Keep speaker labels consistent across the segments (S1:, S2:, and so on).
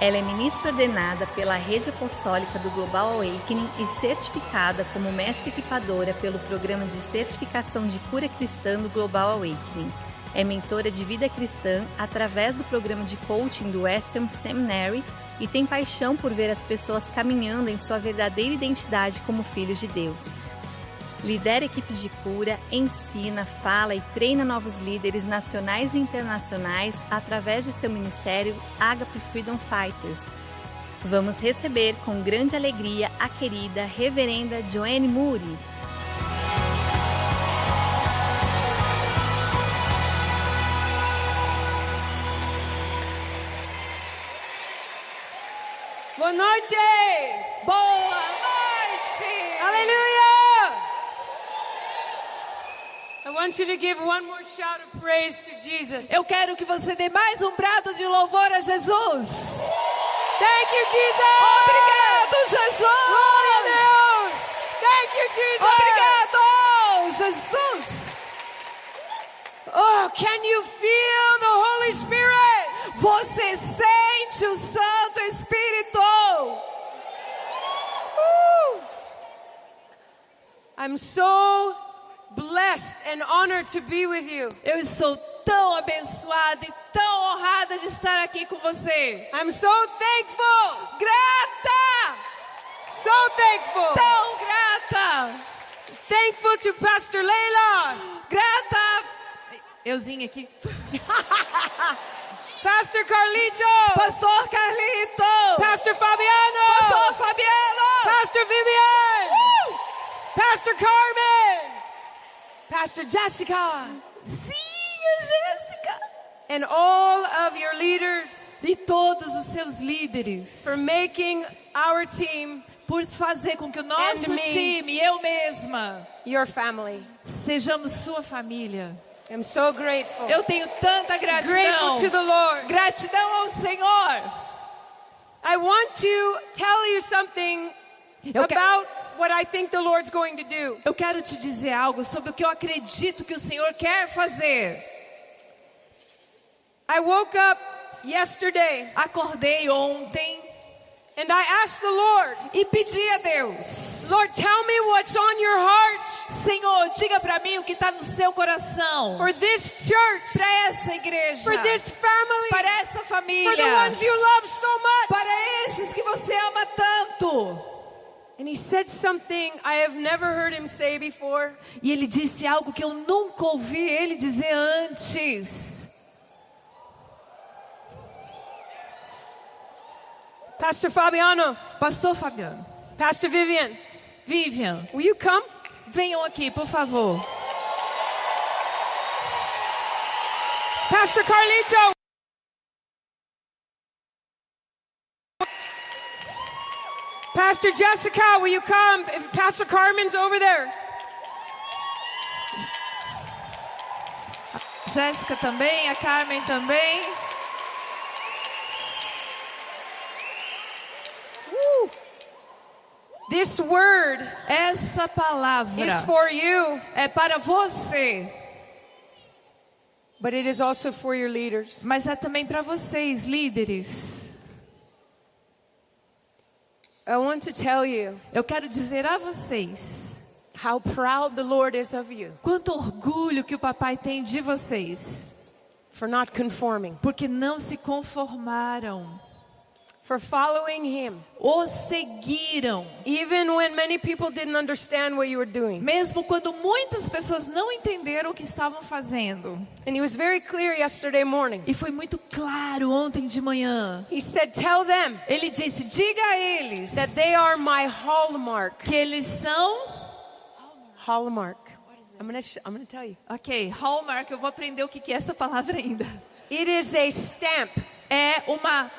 S1: Ela é ministra ordenada pela Rede Apostólica do Global Awakening e certificada como mestre equipadora pelo Programa de Certificação de Cura Cristã do Global Awakening. É mentora de vida cristã através do programa de coaching do Western Seminary e tem paixão por ver as pessoas caminhando em sua verdadeira identidade como filhos de Deus. Lidera equipes de cura, ensina, fala e treina novos líderes nacionais e internacionais através de seu ministério Agape Freedom Fighters. Vamos receber com grande alegria a querida Reverenda Joanne Moody.
S2: Boa noite!
S3: Boa noite!
S2: Aleluia! I want you to give one more shout of praise to Jesus.
S3: Eu quero que você dê mais um brado de louvor a Jesus.
S2: Thank you, Jesus!
S3: Obrigado,
S2: Glória a
S3: Jesus!
S2: Deus! Thank you, Jesus!
S3: Obrigado, Jesus!
S2: Oh, can you feel the Holy Spirit?
S3: Você sente o Santo Espírito?
S2: I'm so blessed and honored to be with you.
S3: Eu estou tão abençoada e tão honrada de estar aqui com você.
S2: I'm so thankful,
S3: Grata!
S2: so thankful.
S3: Tão grata!
S2: Thankful to Pastor Layla,
S3: Grata! Euzinha aqui.
S2: Pastor Carlito,
S3: Pastor Carlito!
S2: Pastor Fabiano,
S3: Pastor Fabiano!
S2: Pastor Vivian,
S3: Uh!
S2: Pastor Carmen, Pastor Jessica,
S3: Sim, a Jéssica!
S2: and all of your leaders
S3: E todos os seus líderes
S2: for making our team
S3: por fazer com que o nosso
S2: me.
S3: time, eu mesma,
S2: your family.
S3: sejamos sua família.
S2: I'm so grateful.
S3: Eu tenho tanta
S2: Grateful
S3: gratidão.
S2: to the Lord.
S3: Gratidão ao Senhor.
S2: I want to tell you something
S3: Eu,
S2: about what I think the Lord's going to do.
S3: eu quero te dizer algo sobre o que eu acredito que o Senhor quer fazer.
S2: I woke up yesterday
S3: Acordei ontem
S2: and I asked the Lord,
S3: e pedi a Deus:
S2: Lord, tell me what's on your heart
S3: Senhor, diga para mim o que está no seu coração.
S2: for this church,
S3: Para essa igreja.
S2: for this family,
S3: Para essa
S2: for the
S3: família.
S2: ones you love so much.
S3: Para esses que você ama tanto. E ele disse algo que eu nunca ouvi ele dizer antes.
S2: Pastor Fabiano,
S3: Pastor Fabiano,
S2: Pastor Vivian,
S3: Vivian,
S2: will you come?
S3: venham aqui, por favor.
S2: Pastor Carlito. Pastor Jessica, will you come? If Pastor Carmen's over there.
S3: Jéssica também, a Carmen também.
S2: This word
S3: Essa
S2: is
S3: palavra
S2: for you,
S3: é para você,
S2: but it is also for your leaders.
S3: mas é também para vocês, líderes.
S2: I want to tell you
S3: Eu quero dizer a vocês
S2: how proud the Lord is of you
S3: quanto orgulho que o papai tem de vocês,
S2: for not conforming,
S3: porque não se conformaram,
S2: for following Him,
S3: o seguiram,
S2: even when many people didn't understand what you were doing.
S3: mesmo quando muitas pessoas não entenderam o que estavam fazendo.
S2: And He was very clear yesterday morning.
S3: E foi muito claro ontem de manhã.
S2: He said, Tell them
S3: Ele disse: diga a eles
S2: that they are my hallmark.
S3: que eles são.
S2: Hallmark. I'm gonna, I'm gonna tell you.
S3: Ok, Hallmark, eu vou aprender o que que é essa palavra ainda.
S2: It is a stamp.
S3: É uma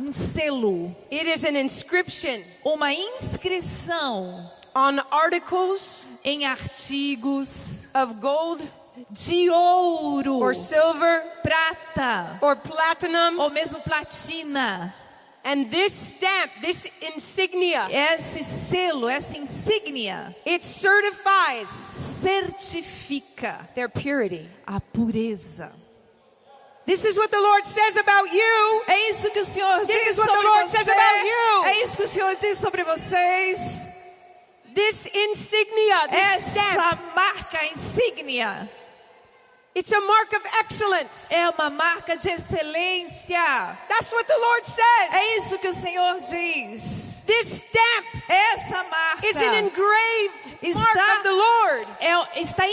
S3: um selo,
S2: It is an inscription
S3: uma inscrição
S2: on articles
S3: em artigos
S2: of gold
S3: de ouro,
S2: or silver
S3: prata
S2: or platinum.
S3: ou mesmo platina.
S2: And this stamp, this insignia,
S3: Esse selo, essa insígnia
S2: it certifies
S3: certifica
S2: their purity.
S3: a pureza.
S2: This is what the Lord says about you.
S3: É isso que o Senhor
S2: This
S3: diz
S2: is what the
S3: sobre
S2: Lord
S3: você.
S2: says about you.
S3: É isso que o Senhor diz sobre vocês.
S2: This insignia, this stamp,
S3: Essa marca insígnia
S2: it's a mark of excellence.
S3: é uma marca de excelência.
S2: That's what the Lord says.
S3: É isso que o Senhor diz.
S2: This stamp
S3: Essa marca
S2: is an engraved
S3: Está-
S2: mark of the Lord.
S3: é, está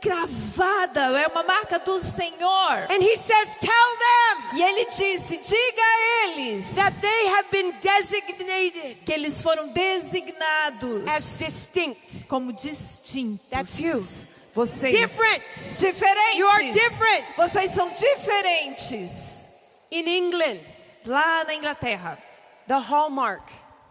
S3: encravada, é uma marca do Senhor.
S2: And he says, Tell them
S3: E ele disse: diga a eles
S2: that they have been designated
S3: que eles foram designados
S2: as distinct.
S3: como distintos.
S2: That's you.
S3: Vocês
S2: Different.
S3: diferentes.
S2: You are different.
S3: Vocês são diferentes.
S2: In England,
S3: Lá na Inglaterra,
S2: the hallmark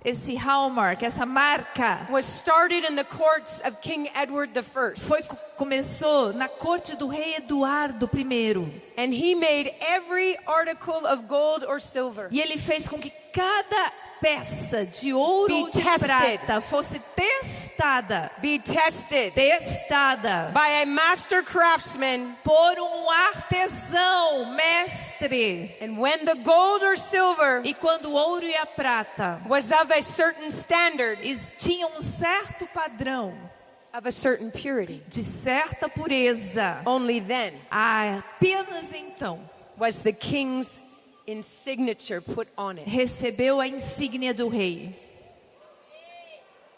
S3: esse hallmark, essa marca,
S2: was started in the courts of King Edward I.
S3: foi começou na corte do rei Eduardo I.
S2: And he made every article of gold or silver
S3: E ele fez com que cada peça de ouro ou de
S2: tested.
S3: prata fosse testada,
S2: be tested
S3: testada
S2: by a master craftsman.
S3: por um artesão, mestre.
S2: And when the gold or silver
S3: E quando o ouro e a prata
S2: was of a certain standard,
S3: tinham um certo padrão,
S2: of a certain purity,
S3: de certa pureza,
S2: only then
S3: apenas então
S2: was the king's insignature put on it.
S3: recebeu a insígnia do rei.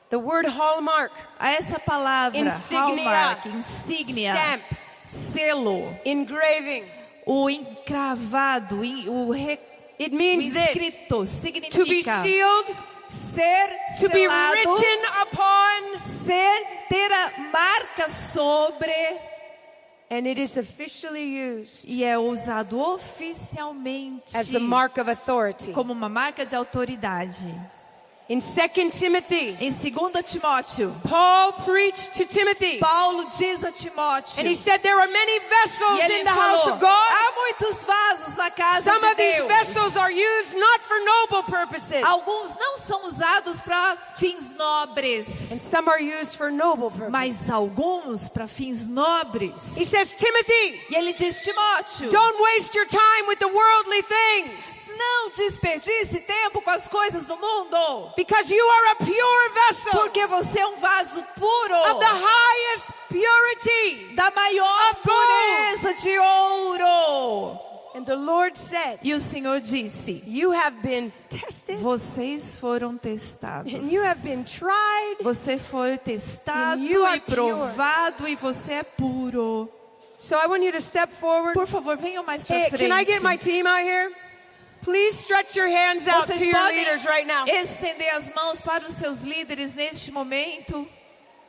S2: The word hallmark,
S3: A essa palavra,
S2: Insignia.
S3: hallmark, insígnia,
S2: Stamp.
S3: selo,
S2: engraving,
S3: o encravado, o, re,
S2: it means this
S3: inscrito,
S2: to be
S3: significa
S2: sealed,
S3: ser
S2: to be
S3: selado,
S2: written upon,
S3: ser, ter a marca sobre
S2: and it is officially used
S3: e é usado oficialmente
S2: as the mark of authority.
S3: como uma marca de autoridade.
S2: In 2 Timothy,
S3: Em 2 Timóteo,
S2: Paul preached to Timothy,
S3: Paulo diz a Timóteo
S2: and he said, There are many vessels
S3: e
S2: in the house
S3: falou:
S2: of God.
S3: há muitos vasos na casa
S2: Some
S3: de
S2: of these
S3: Deus.
S2: vessels are used not for noble purposes,
S3: Alguns não são usados para fins
S2: and
S3: nobres,
S2: some are used for noble purposes.
S3: mas alguns para fins nobres.
S2: He says, Timothy,
S3: E ele diz: Timóteo,
S2: don't waste your time with the worldly things,
S3: não desperdice tempo com as coisas do mundo,
S2: because you are a pure vessel
S3: porque você é um vaso puro
S2: of the highest purity.
S3: da maior pureza de ouro.
S2: And the Lord said,
S3: E o Senhor disse:
S2: You have been tested,
S3: Vocês foram testados.
S2: and you have been tried.
S3: Você foi testado
S2: And you are
S3: e provado e você é puro.
S2: So I want you to step forward.
S3: Por favor, venham mais para
S2: Hey,
S3: frente.
S2: can I get my team out here? Please stretch your hands out
S3: Vocês
S2: to your leaders right now.
S3: estender as mãos para os seus líderes neste momento.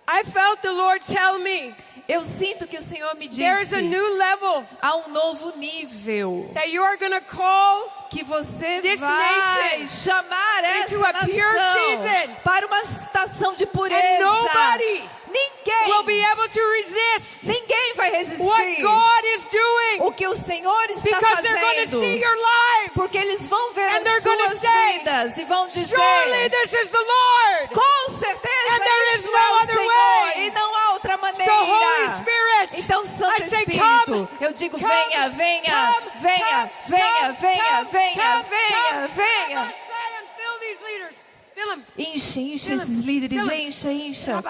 S2: I felt the Lord tell me
S3: Eu sinto que o Senhor me
S2: there is a
S3: disse
S2: new level
S3: há um novo nível
S2: that you are going to call
S3: que você
S2: This
S3: vai
S2: nation
S3: chamar essa
S2: into a pure
S3: nação
S2: season.
S3: para uma estação de
S2: and
S3: pureza.
S2: nobody
S3: Ninguém,
S2: will be able to resist
S3: ninguém vai resistir
S2: what God is doing
S3: o que o Senhor está
S2: because they're going to
S3: fazendo.
S2: see your lives.
S3: Porque eles vão ver
S2: And
S3: as
S2: they're
S3: suas
S2: say,
S3: vidas e vão dizer:
S2: Surely this is the Lord.
S3: Com certeza
S2: And there is
S3: é
S2: no other
S3: Senhor
S2: way.
S3: e não há outra maneira.
S2: So Holy Spirit,
S3: Então, Santo
S2: I say,
S3: Espírito,
S2: come,
S3: eu digo:
S2: come,
S3: venha, venha,
S2: come,
S3: venha,
S2: come,
S3: venha, venha, venha,
S2: come,
S3: venha,
S2: come.
S3: venha.
S2: Rabbi, say and fill these leaders. Fill them.
S3: Enche, enche esses líderes,
S2: fill 'em.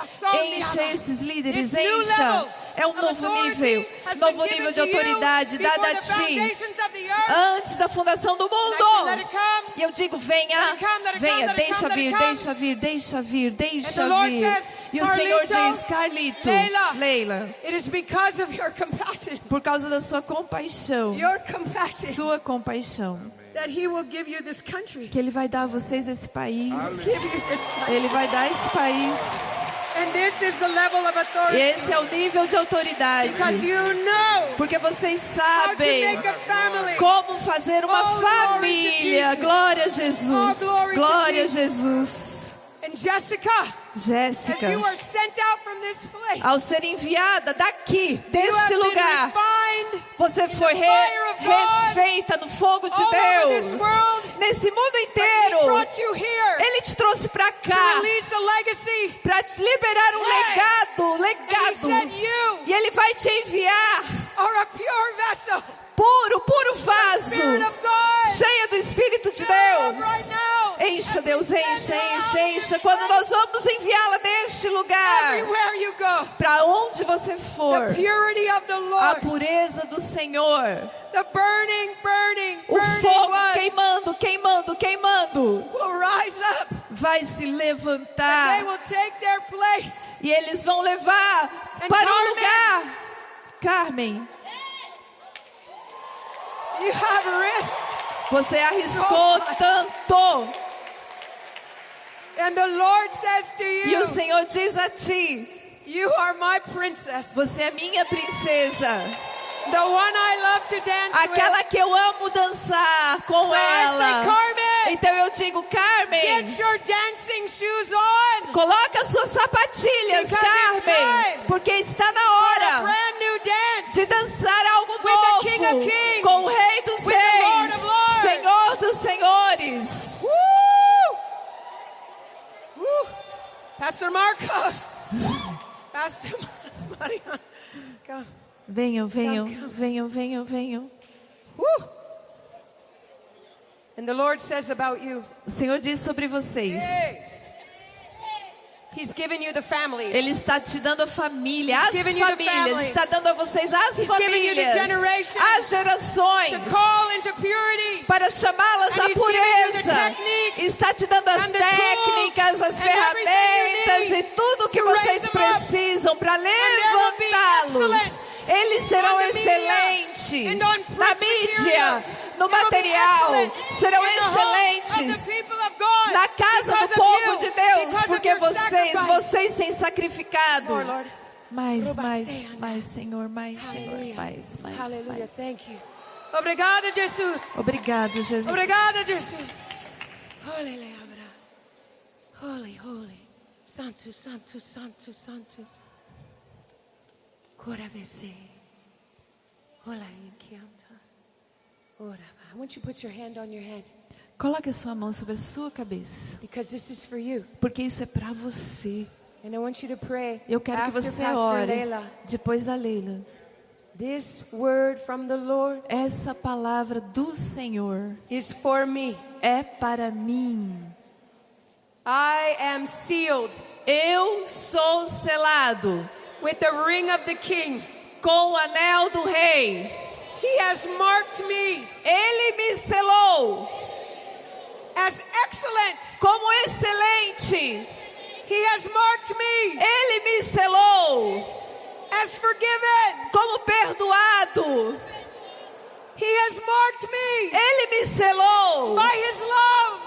S3: enche, esses líderes, encha. É um novo nível, novo nível de autoridade dada a ti antes da fundação do mundo. E eu digo, venha, venha, deixa vir, deixa vir, deixa vir, deixa vir. E o Senhor diz, Carlito,
S2: Leila.
S3: Por causa da sua compaixão, sua compaixão,
S2: that He will give you this country.
S3: que Ele vai dar a vocês esse país. Ele vai dar esse país.
S2: And this is the level of
S3: E
S2: authority.
S3: esse é o nível de autoridade.
S2: Because you know
S3: Porque vocês
S2: how to
S3: sabem
S2: make a family.
S3: como fazer uma
S2: Oh, glory to
S3: família.
S2: Jesus.
S3: Glória a Jesus.
S2: Oh,
S3: Glória a
S2: Jesus. And Jessica,
S3: Jéssica, ao ser enviada daqui, deste lugar, você foi re- refeita no fogo de Deus nesse mundo inteiro. Ele te trouxe
S2: to
S3: cá para te liberar um legado, legado. E ele vai te enviar puro, puro vaso, cheia do Espírito de Deus. Encha, Deus, encha, encha, encha. Quando nós vamos enviá-la deste lugar, para onde você for, a pureza do Senhor, o fogo queimando, queimando, queimando, vai se levantar e eles vão levar para um lugar. Carmen. Você arriscou tanto.
S2: And the Lord says to
S3: E o
S2: you,
S3: Senhor diz a ti:
S2: You are my princess.
S3: Você é minha princesa,
S2: The one I love to dance
S3: aquela que eu amo dançar com ela.
S2: Carmen,
S3: Então eu digo, Carmen,
S2: get your dancing shoes on.
S3: coloca suas sapatilhas, Carmen, porque está na hora. De dançar algo
S2: King
S3: novo com o Rei dos
S2: Lord
S3: Reis. Senhor dos Senhores.
S2: Woo! Woo! Pastor Marcos. Pastor Mariana. Come.
S3: Venham, venham,
S2: Come, come.
S3: venham, venham, venham.
S2: Woo! And the Lord says about you,
S3: O Senhor diz sobre vocês.
S2: He's given you the families.
S3: Ele está te dando a família, as famílias. Está dando a vocês as
S2: He's
S3: famílias, as gerações. para chamá-las à pureza. Está te dando as técnicas, as ferramentas e tudo que
S2: to
S3: vocês precisam para levantá-los. Eles serão excelentes na mídia. No material. Serão excelentes na casa do povo de Deus, porque vocês, vocês têm sacrificado. Mais, mais, mais, Senhor, mais, Senhor,
S2: Hallelujah.
S3: mais, mais, mais.
S2: Thank you. Obrigada, Jesus.
S3: Obrigado, Jesus.
S2: Obrigada, Jesus. Holy, holy, holy. Santo, santo, santo, santo. Coravese. Hola, inquianta.
S3: Coloque a sua mão sobre a sua cabeça,
S2: because this is for you.
S3: porque isso é para você.
S2: And I want you to pray
S3: Eu quero que você ore depois da Leila.
S2: This word from the Lord
S3: Essa palavra do Senhor
S2: is for me.
S3: é para mim.
S2: I am sealed
S3: Eu sou selado
S2: with the ring of the king.
S3: com o anel do rei.
S2: He has marked me
S3: Ele me selou
S2: as excellent.
S3: como excelente.
S2: He has marked me
S3: Ele me selou
S2: as forgiven.
S3: como perdoado.
S2: He has marked me
S3: Ele me selou
S2: by his love.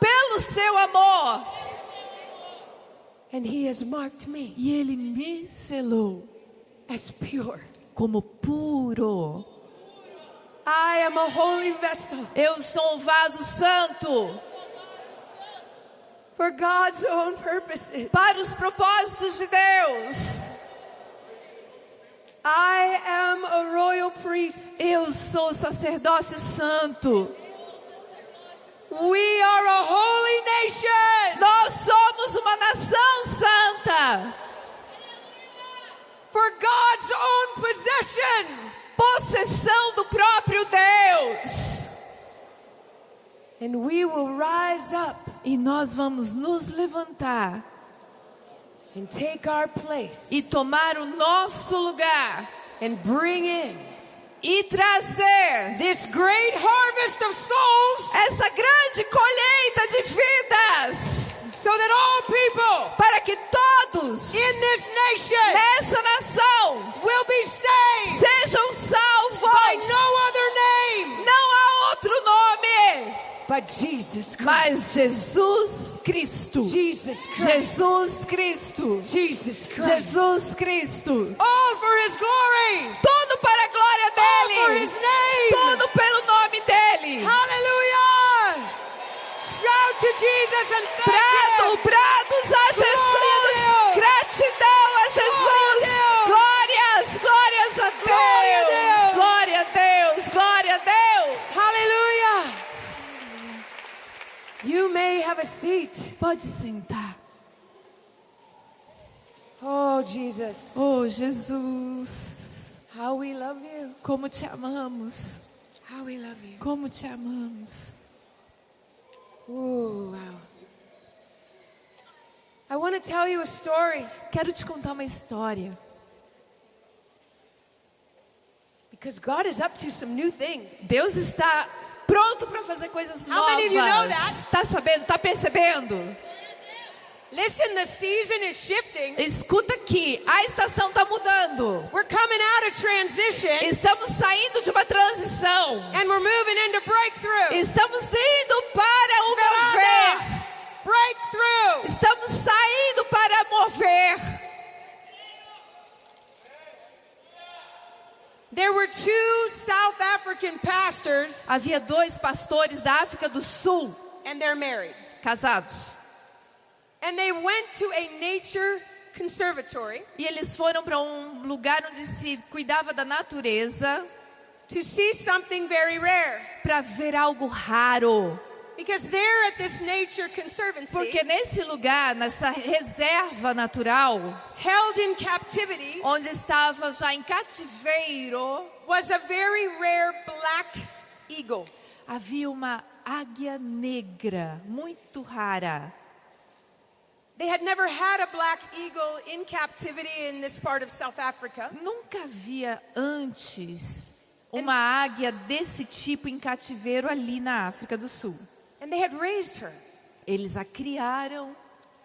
S3: pelo seu amor.
S2: And he has marked me
S3: E ele me selou
S2: as pure.
S3: como puro.
S2: I am a holy vessel
S3: Eu sou um vaso santo
S2: for God's own purposes.
S3: para os propósitos de Deus.
S2: I am a royal priest.
S3: Eu sou sacerdócio santo.
S2: We are a holy nation
S3: Nós somos uma nação santa,
S2: for God's own possession.
S3: possessão do próprio Deus.
S2: And we will rise up
S3: E nós vamos nos levantar
S2: and take our place
S3: e tomar o nosso lugar
S2: and bring in
S3: e trazer
S2: this great harvest of souls
S3: essa grande colheita de vidas
S2: so that all people
S3: para que todos
S2: in this nation
S3: nessa nação
S2: will be saved
S3: sejam salvos.
S2: no other name
S3: Não há outro nome,
S2: but Jesus Christ.
S3: Mas Jesus Cristo.
S2: Jesus
S3: Cristo.
S2: Jesus
S3: Cristo.
S2: All for his glory.
S3: Tudo para a glória
S2: All for
S3: dele.
S2: his name.
S3: Tudo pelo nome dele.
S2: Hallelujah. Shout to Jesus and thank
S3: Brado, brados a Jesus. Gratidão a Jesus.
S2: Have a seat.
S3: Pode sentar.
S2: Oh, Jesus,
S3: Oh, Jesus,
S2: how we love you.
S3: como te amamos.
S2: How we love you.
S3: Como te amamos.
S2: Ooh, wow. I want to tell you a story
S3: Quero te contar uma história.
S2: because God is up to some new things.
S3: Deus está pronto para fazer coisas
S2: How many of you know
S3: novas.
S2: that?
S3: Tá sabendo? Tá percebendo?
S2: Listen, the season is shifting.
S3: Escuta aqui, a estação tá mudando.
S2: We're coming out of transition
S3: Estamos saindo de uma transição.
S2: and we're moving into breakthrough.
S3: Estamos indo para o mover.
S2: Breakthrough.
S3: Estamos saindo para mover.
S2: There were two South African pastors
S3: Havia dois pastores da África do Sul
S2: and they're married.
S3: casados.
S2: And they went to a nature conservatory
S3: E eles foram para um lugar onde se cuidava da natureza
S2: to see something very rare.
S3: para ver algo raro.
S2: Because there at this nature conservancy,
S3: Porque nesse lugar, nessa reserva natural,
S2: held in captivity,
S3: onde estava já em cativeiro,
S2: was a very rare black eagle.
S3: havia uma águia negra muito rara.
S2: They had never had a black eagle in captivity in this part of South Africa.
S3: Nunca havia antes uma águia desse tipo em cativeiro ali na África do Sul.
S2: And they had raised her
S3: Eles a criaram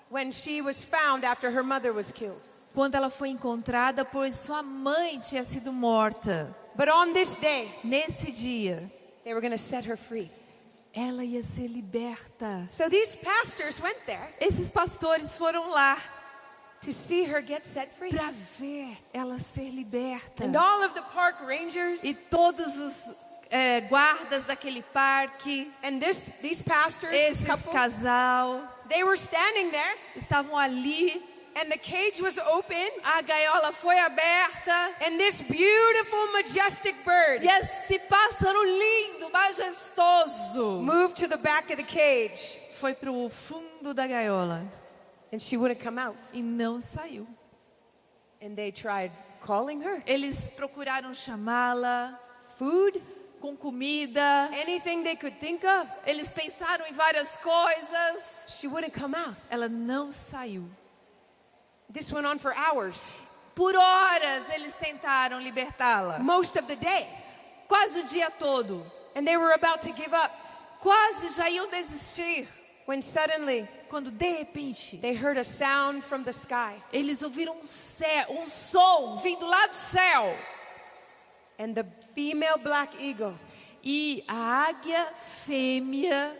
S2: when she was found after her mother was killed.
S3: quando ela foi encontrada, pois sua mãe tinha sido morta.
S2: But on this day,
S3: Nesse dia,
S2: they were going to set her free.
S3: ela ia ser liberta.
S2: So these pastors went there
S3: Esses pastores foram lá
S2: to see her get set free.
S3: para ver ela ser liberta.
S2: And all of the park rangers
S3: E todos os eh, guardas daquele parque,
S2: and this these pastors,
S3: esse
S2: couple,
S3: casal,
S2: they were standing there
S3: estavam ali.
S2: and the cage was open
S3: A gaiola foi aberta
S2: and this beautiful majestic bird
S3: e esse pássaro lindo, majestoso,
S2: moved to the back of the cage
S3: foi para o fundo da gaiola
S2: and she wouldn't come out.
S3: e não saiu.
S2: And they tried calling her.
S3: Eles procuraram chamá-la
S2: Food,
S3: com comida.
S2: anything they could think of.
S3: Eles pensaram em várias coisas.
S2: She wouldn't come out.
S3: Ela não saiu.
S2: This went on for hours,
S3: Por horas eles tentaram libertá-la,
S2: most of the day.
S3: quase o dia todo.
S2: And they were about to give up
S3: Quase já iam desistir,
S2: when suddenly
S3: quando de repente
S2: they heard a sound from the sky.
S3: eles ouviram um, cé- um som vindo lá do céu.
S2: And the female black eagle,
S3: E a águia fêmea,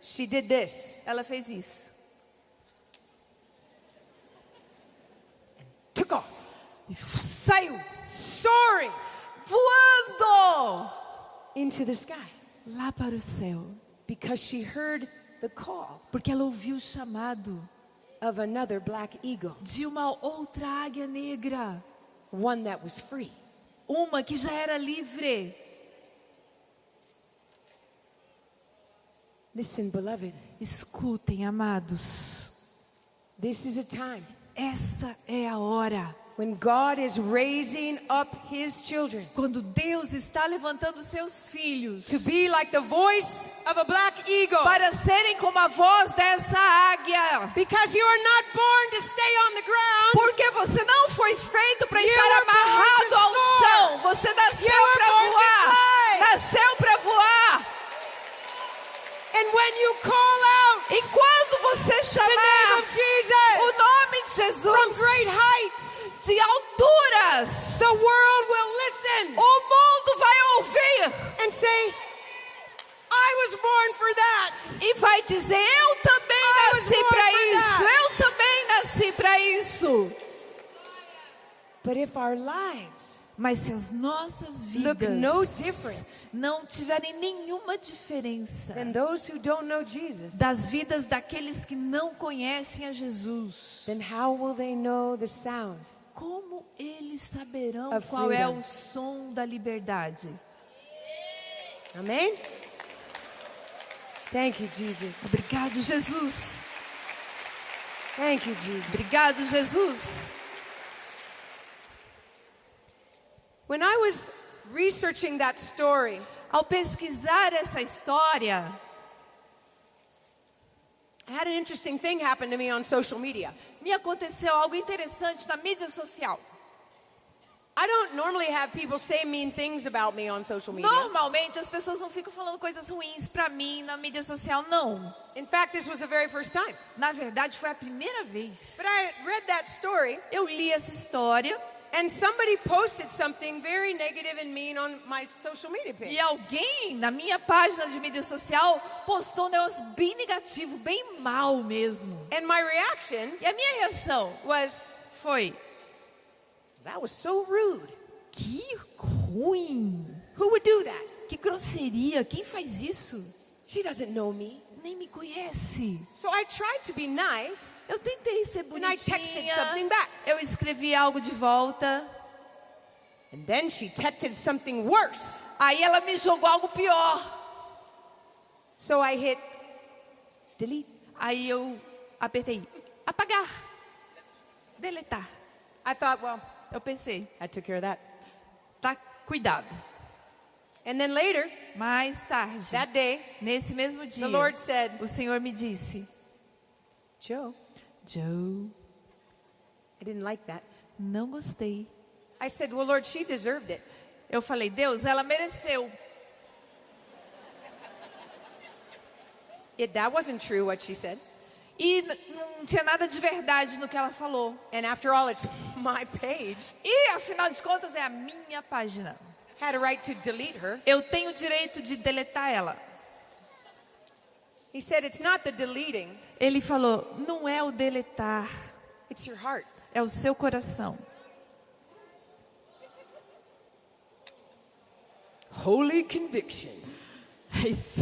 S2: she did this.
S3: ela fez isso.
S2: Took off,
S3: saiu
S2: soaring
S3: voando
S2: into the sky
S3: lá para o céu,
S2: because she heard the call
S3: porque ela ouviu o chamado
S2: of another black eagle,
S3: de uma outra águia negra,
S2: one that was free.
S3: Uma que já era livre.
S2: Listen, beloved,
S3: Escutem, amados,
S2: this is a time
S3: essa é a hora
S2: when God is raising up his children
S3: quando Deus está levantando seus filhos
S2: to be like the voice of a black eagle.
S3: para serem como a voz dessa águia.
S2: Because you are not born to stay on the ground.
S3: Porque você não foi feito para estar amarrado ao chão. Você nasceu para voar. Nasceu para voar.
S2: And when you call out
S3: E quando você
S2: the name
S3: chamar
S2: of Jesus
S3: o nome de
S2: from
S3: Jesus
S2: great heights,
S3: de alturas,
S2: the world will listen
S3: o mundo vai ouvir
S2: and say, I was born for that.
S3: e vai dizer: Eu também
S2: I
S3: nasci para isso. Eu também nasci para isso.
S2: But if our lives
S3: Mas se as nossas vidas não tiverem nenhuma diferença
S2: than those who don't know Jesus,
S3: das vidas daqueles que não conhecem a Jesus,
S2: then how will they know the sound?
S3: Como eles saberão qual é o som da liberdade?
S2: Amen? Thank you, Jesus.
S3: Obrigado, Jesus.
S2: Thank you, Jesus.
S3: Obrigado, Jesus.
S2: When I was researching that story,
S3: Ao pesquisar essa história,
S2: had an interesting thing happen to me on social media.
S3: me aconteceu algo interessante na mídia social.
S2: I don't normally have people say mean things about me on social media.
S3: Normalmente as pessoas não ficam falando coisas ruins pra mim na mídia social, não.
S2: In fact, this was the very first time.
S3: Na verdade, foi a primeira vez.
S2: But I read that story,
S3: Eu li essa história
S2: and somebody posted something very negative and mean on my social media page.
S3: e alguém na minha página de mídia social postou um negócio bem negativo, bem mal mesmo.
S2: And my reaction
S3: E a minha reação
S2: was,
S3: foi:
S2: that was so rude.
S3: que ruim,
S2: Who would do that?
S3: que grosseria, quem faz isso?
S2: She doesn't know me.
S3: Nem me conhece.
S2: So I tried to be nice,
S3: Eu tentei ser
S2: and I texted something
S3: bonitinha.
S2: back.
S3: Eu escrevi algo de volta.
S2: And then she texted something worse.
S3: Aí ela me jogou algo pior.
S2: So I hit delete.
S3: Aí eu apertei apagar, deletar.
S2: I thought, well,
S3: Eu pensei,
S2: I took care of that.
S3: tá, cuidado.
S2: And then later,
S3: Mais tarde,
S2: that day,
S3: nesse mesmo dia,
S2: the Lord said,
S3: o Senhor me disse:
S2: Joe,
S3: Joe,
S2: I didn't like that.
S3: não gostei.
S2: I said, well, Lord, she deserved it.
S3: Eu falei, Deus, ela mereceu.
S2: It, that wasn't true what she said.
S3: E não tinha nada de verdade no que ela falou.
S2: And after all, it's my page.
S3: E afinal de contas é a minha página.
S2: Had a right to delete her.
S3: Eu tenho o direito de deletar ela.
S2: He said, it's not the deleting,
S3: Ele falou: não é o deletar,
S2: it's your heart.
S3: é o seu coração.
S2: Holy conviction.
S3: É isso.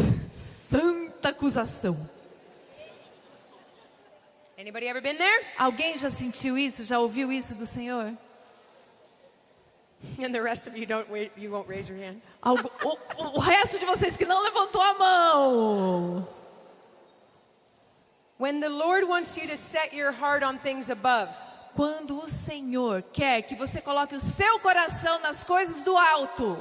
S3: Santa acusação.
S2: Anybody ever been there?
S3: Alguém já sentiu isso? Já ouviu isso do Senhor?
S2: And the rest of you don't wait, you won't raise your hand.
S3: Algo- o, o resto de vocês que não levantou a mão.
S2: When the Lord wants you to set your heart on things above,
S3: Quando o Senhor quer que você coloque o seu coração nas coisas do alto,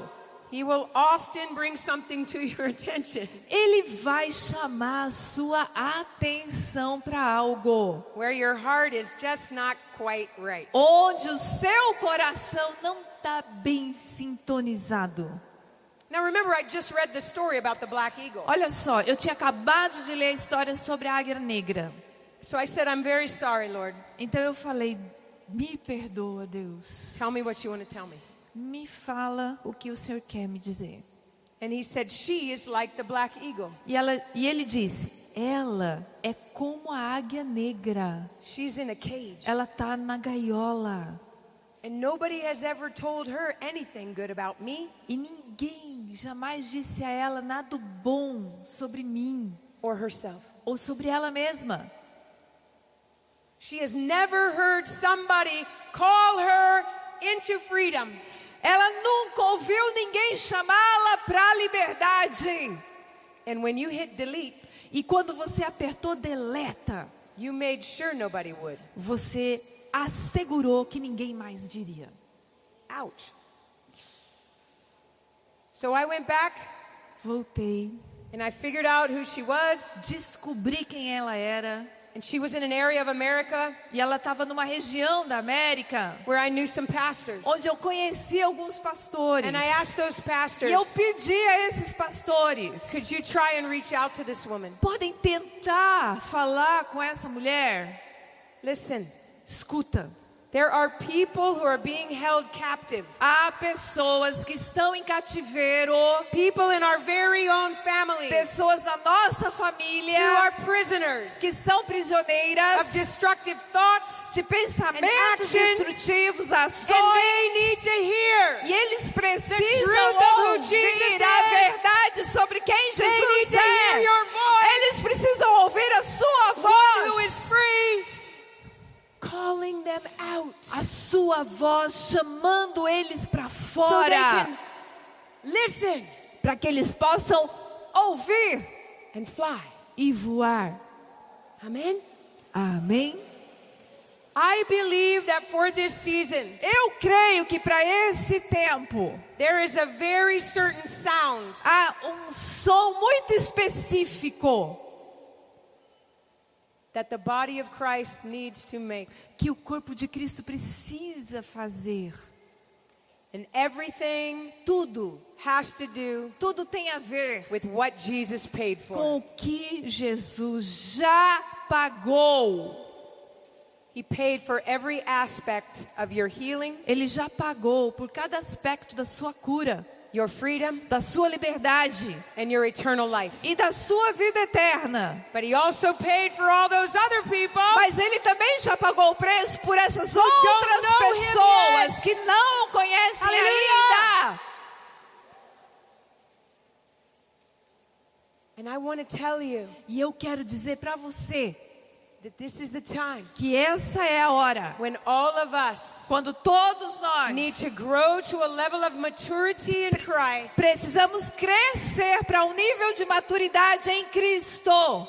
S2: He will often bring something to your attention
S3: Ele vai chamar a sua atenção para algo.
S2: where your heart is just not quite right.
S3: Onde o seu coração não está bem sintonizado.
S2: Now remember, I just read the story about the black eagle.
S3: Olha só, eu tinha acabado de ler a história sobre a águia negra.
S2: So I said, I'm very sorry, Lord.
S3: Então eu falei: me perdoa, Deus.
S2: Tell me what you want to tell me.
S3: Me fala o que o Senhor quer me dizer.
S2: And he said, She is like the black eagle.
S3: E, ela, e ele disse: ela é como a águia negra.
S2: She's in a cage.
S3: Ela tá na gaiola.
S2: And nobody has ever told her anything good about me
S3: E ninguém jamais disse a ela nada bom sobre mim
S2: or herself.
S3: ou sobre ela mesma.
S2: She has never heard somebody call her into freedom.
S3: Ela nunca ouviu ninguém chamá-la para a liberdade.
S2: And when you hit delete,
S3: E quando você apertou deleta,
S2: you made sure nobody would.
S3: você assegurou que ninguém mais diria.
S2: Ouch. So I went back
S3: Voltei,
S2: and I figured out who she was.
S3: descobri quem ela era.
S2: And she was in an area of America
S3: E ela estava numa região da América
S2: where I knew some pastors.
S3: onde eu conheci alguns pastores.
S2: And I asked those pastors,
S3: E eu pedi a esses pastores:
S2: could you try and reach out to this woman?
S3: podem tentar falar com essa mulher?
S2: Listen,
S3: Escuta,
S2: there are people who are being held captive.
S3: há pessoas que estão em cativeiro,
S2: People in our very own families
S3: pessoas na nossa
S2: who
S3: família
S2: are prisoners
S3: que são
S2: of
S3: prisioneiras
S2: destructive thoughts.
S3: de pensamentos destrutivos,
S2: And
S3: ações.
S2: they need to hear.
S3: E eles precisam
S2: of who
S3: ouvir a verdade sobre quem Jesus é. A sua voz chamando eles para
S2: so
S3: fora.
S2: listen.
S3: Para que eles possam ouvir.
S2: and fly.
S3: e voar.
S2: Amen.
S3: Amém?
S2: I believe that for this season,
S3: Eu creio que para esse tempo
S2: there is a very certain sound
S3: há um som muito específico
S2: that the body of Christ needs to make.
S3: que o corpo de Cristo precisa fazer.
S2: And everything
S3: Tudo,
S2: has to do
S3: tudo tem a ver
S2: with what Jesus paid
S3: com
S2: for.
S3: o que Jesus já pagou.
S2: He paid for every aspect of your healing,
S3: Ele já pagou por cada aspecto da sua cura,
S2: your freedom,
S3: da sua liberdade
S2: and your eternal life.
S3: e da sua vida eterna.
S2: But he also paid for all those other people
S3: Mas ele também já pagou o preço por essas outras pessoas que não o conhecem
S2: Aleluia.
S3: ainda.
S2: And I want to tell you
S3: E eu quero dizer para você que essa é a hora
S2: when all of us
S3: quando todos nós
S2: need to grow to a level of maturity in Christ.
S3: precisamos crescer para um nível de maturidade em Cristo,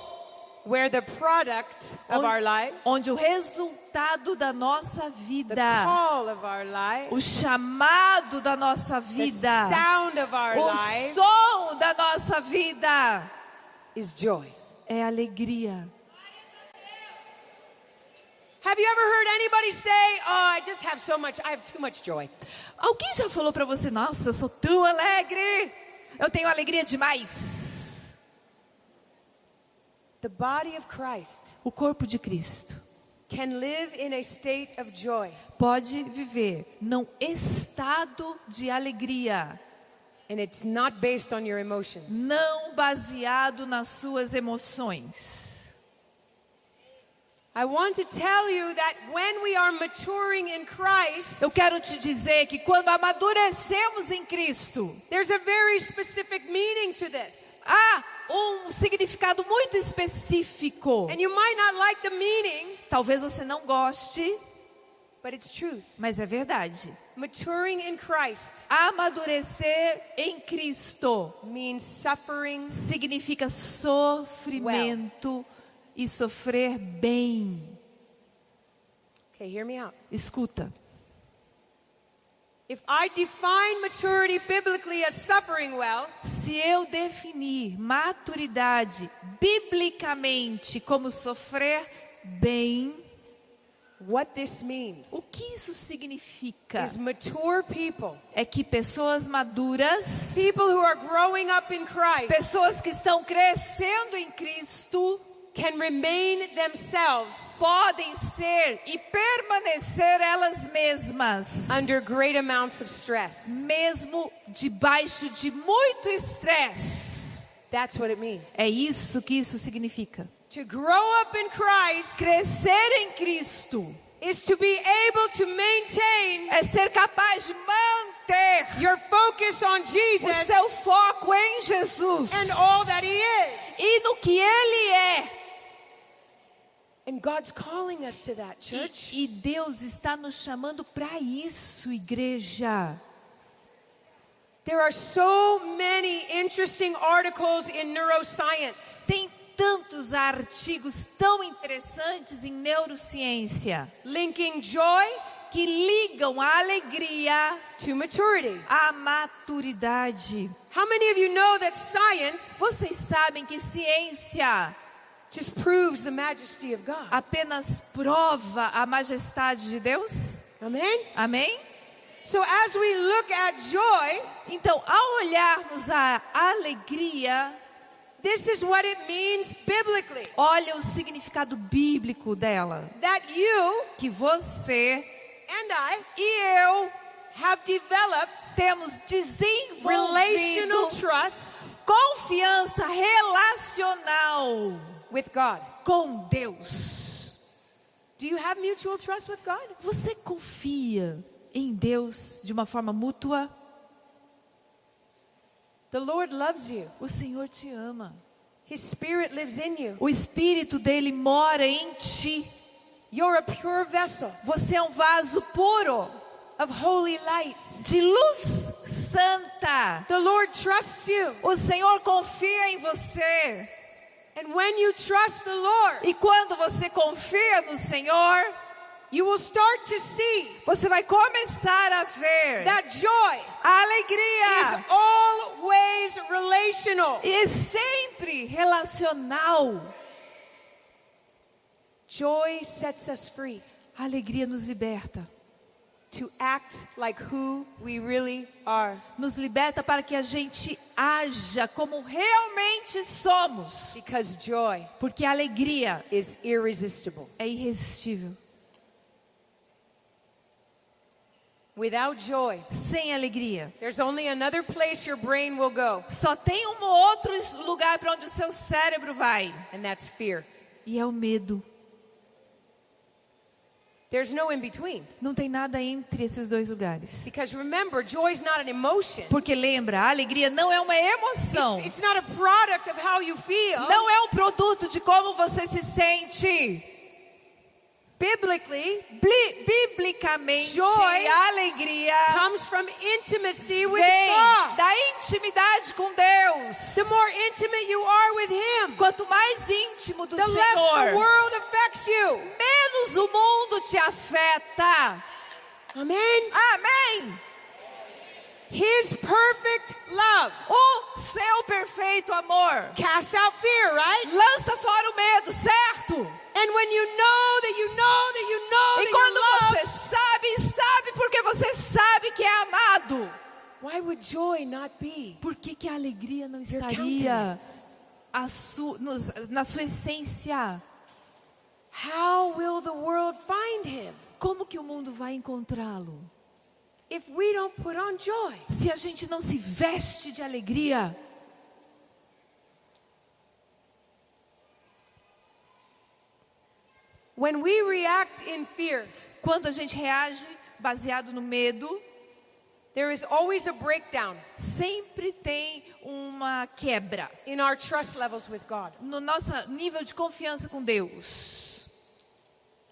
S2: where the product of
S3: onde,
S2: our life,
S3: onde o resultado da nossa
S2: the
S3: vida,
S2: call of our life,
S3: o chamado da nossa
S2: the
S3: vida,
S2: sound of our
S3: o
S2: life
S3: som da nossa vida.
S2: is joy.
S3: é alegria.
S2: Have you ever heard anybody say, "Oh, I just have so much, I have too much joy"?
S3: Alguém já falou para você, nossa, eu sou tão alegre, eu tenho alegria demais.
S2: The body of Christ
S3: O corpo de Cristo
S2: can live in a state of joy,
S3: pode viver num estado de alegria,
S2: and it's not based on your emotions.
S3: não baseado nas suas emoções.
S2: I want to tell you that when we are maturing in Christ,
S3: Eu quero te dizer que quando amadurecemos em Cristo,
S2: there's a very specific meaning to this.
S3: há um significado muito específico.
S2: And you might not like the meaning,
S3: Talvez você não goste,
S2: but it's truth.
S3: mas é verdade.
S2: Maturing in Christ
S3: Amadurecer em Cristo
S2: means suffering
S3: significa sofrimento e sofrer bem.
S2: Okay, hear me out.
S3: Escuta,
S2: If I define maturity biblically as suffering well,
S3: se eu definir maturidade biblicamente como sofrer bem,
S2: what this means
S3: o que isso significa?
S2: is mature people,
S3: É que pessoas maduras,
S2: people who are growing up in Christ,
S3: pessoas que estão crescendo em Cristo,
S2: can remain themselves
S3: podem ser e permanecer elas mesmas,
S2: under great amounts of stress.
S3: mesmo debaixo de muito estresse.
S2: That's what it means.
S3: É isso que isso significa.
S2: To grow up in Christ
S3: Crescer em Cristo
S2: is to be able to maintain
S3: é ser capaz de manter
S2: your focus on
S3: o
S2: Jesus
S3: seu foco em Jesus
S2: and all that He is.
S3: e no que Ele é.
S2: And God's calling us to that, church.
S3: E, e Deus está nos chamando para isso, igreja.
S2: There are so many interesting articles in neuroscience
S3: Tem tantos artigos tão interessantes em neurociência
S2: linking joy
S3: que ligam a alegria
S2: to maturity.
S3: à maturidade.
S2: How many of you know that science
S3: Vocês sabem que ciência apenas prova a majestade de Deus?
S2: Amen?
S3: Amém?
S2: So as we look at joy,
S3: Então, ao olharmos a alegria,
S2: this is what it means biblically.
S3: olha o significado bíblico dela.
S2: That you
S3: Que você
S2: and I
S3: e eu
S2: have developed
S3: temos
S2: relational
S3: desenvolvido
S2: trust
S3: confiança relacional
S2: with God.
S3: com Deus.
S2: Do you have mutual trust with God?
S3: Você confia em Deus de uma forma mútua?
S2: The Lord loves you.
S3: O Senhor te ama.
S2: His spirit lives in you.
S3: O Espírito dele mora em ti.
S2: You're a pure vessel
S3: Você é um vaso puro,
S2: of holy light.
S3: de luz santa.
S2: The Lord trusts you.
S3: O Senhor confia em você.
S2: Lord,
S3: E quando você confia no Senhor,
S2: you will start to see
S3: você vai começar a ver
S2: that joy
S3: a alegria
S2: is always relational.
S3: e sempre relacional.
S2: Joy sets us free
S3: A alegria nos liberta.
S2: To act like who we really are
S3: Nos liberta para que a gente haja como realmente somos.
S2: because joy
S3: Porque a alegria
S2: is irresistible.
S3: é irresistível.
S2: Without joy,
S3: Sem alegria.
S2: there's only another place your brain will go,
S3: Só tem um outro lugar para onde o seu cérebro vai.
S2: and that's fear.
S3: E é o medo.
S2: There's no in between.
S3: Não tem nada entre esses dois lugares.
S2: Because remember, joy is not an emotion.
S3: Porque lembra, a alegria não é uma emoção.
S2: It's, it's not a product of how you feel.
S3: Não é um produto de como você se sente.
S2: Biblically,
S3: Bli- Biblicamente,
S2: Joy
S3: a alegria
S2: comes from intimacy with
S3: vem
S2: God.
S3: da intimidade com Deus.
S2: The more intimate you are with Him,
S3: Quanto mais íntimo do
S2: the less the
S3: Senhor,
S2: world affects you.
S3: menos o mundo te afeta.
S2: Amen.
S3: Amém.
S2: His perfect love
S3: O seu perfeito amor
S2: casts out fear, right?
S3: lança fora o medo, certo?
S2: And when you know that you know that you know
S3: E
S2: that
S3: quando
S2: you're
S3: você
S2: loved,
S3: sabe, sabe porque você sabe que é amado.
S2: why would joy not be?
S3: Por que, que a alegria não
S2: Your
S3: estaria a su- nos- na sua essência?
S2: How will the world find Him
S3: Como que o mundo vai encontrá-lo?
S2: If we don't put on joy?
S3: Se a gente não se veste de alegria,
S2: When we react in fear,
S3: quando a gente reage baseado no medo,
S2: there is always a breakdown
S3: sempre tem uma quebra
S2: in our trust levels with God.
S3: no nosso nível de confiança com Deus.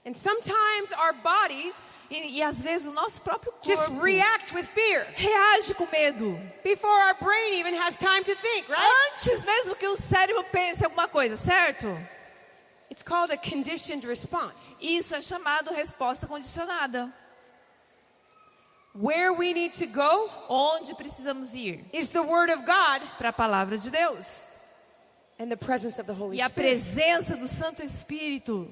S2: And sometimes our bodies
S3: E, e às vezes o nosso próprio
S2: just
S3: corpo
S2: react with fear
S3: reage com medo.
S2: before our brain even has time to think, right?
S3: Antes mesmo que o cérebro pense alguma coisa, certo?
S2: It's called a conditioned response.
S3: Isso é chamado resposta condicionada.
S2: Where we need to go
S3: Onde precisamos ir?
S2: is the Word of God
S3: Para a palavra de Deus.
S2: and the presence of the Holy
S3: E a presença do Santo Espírito.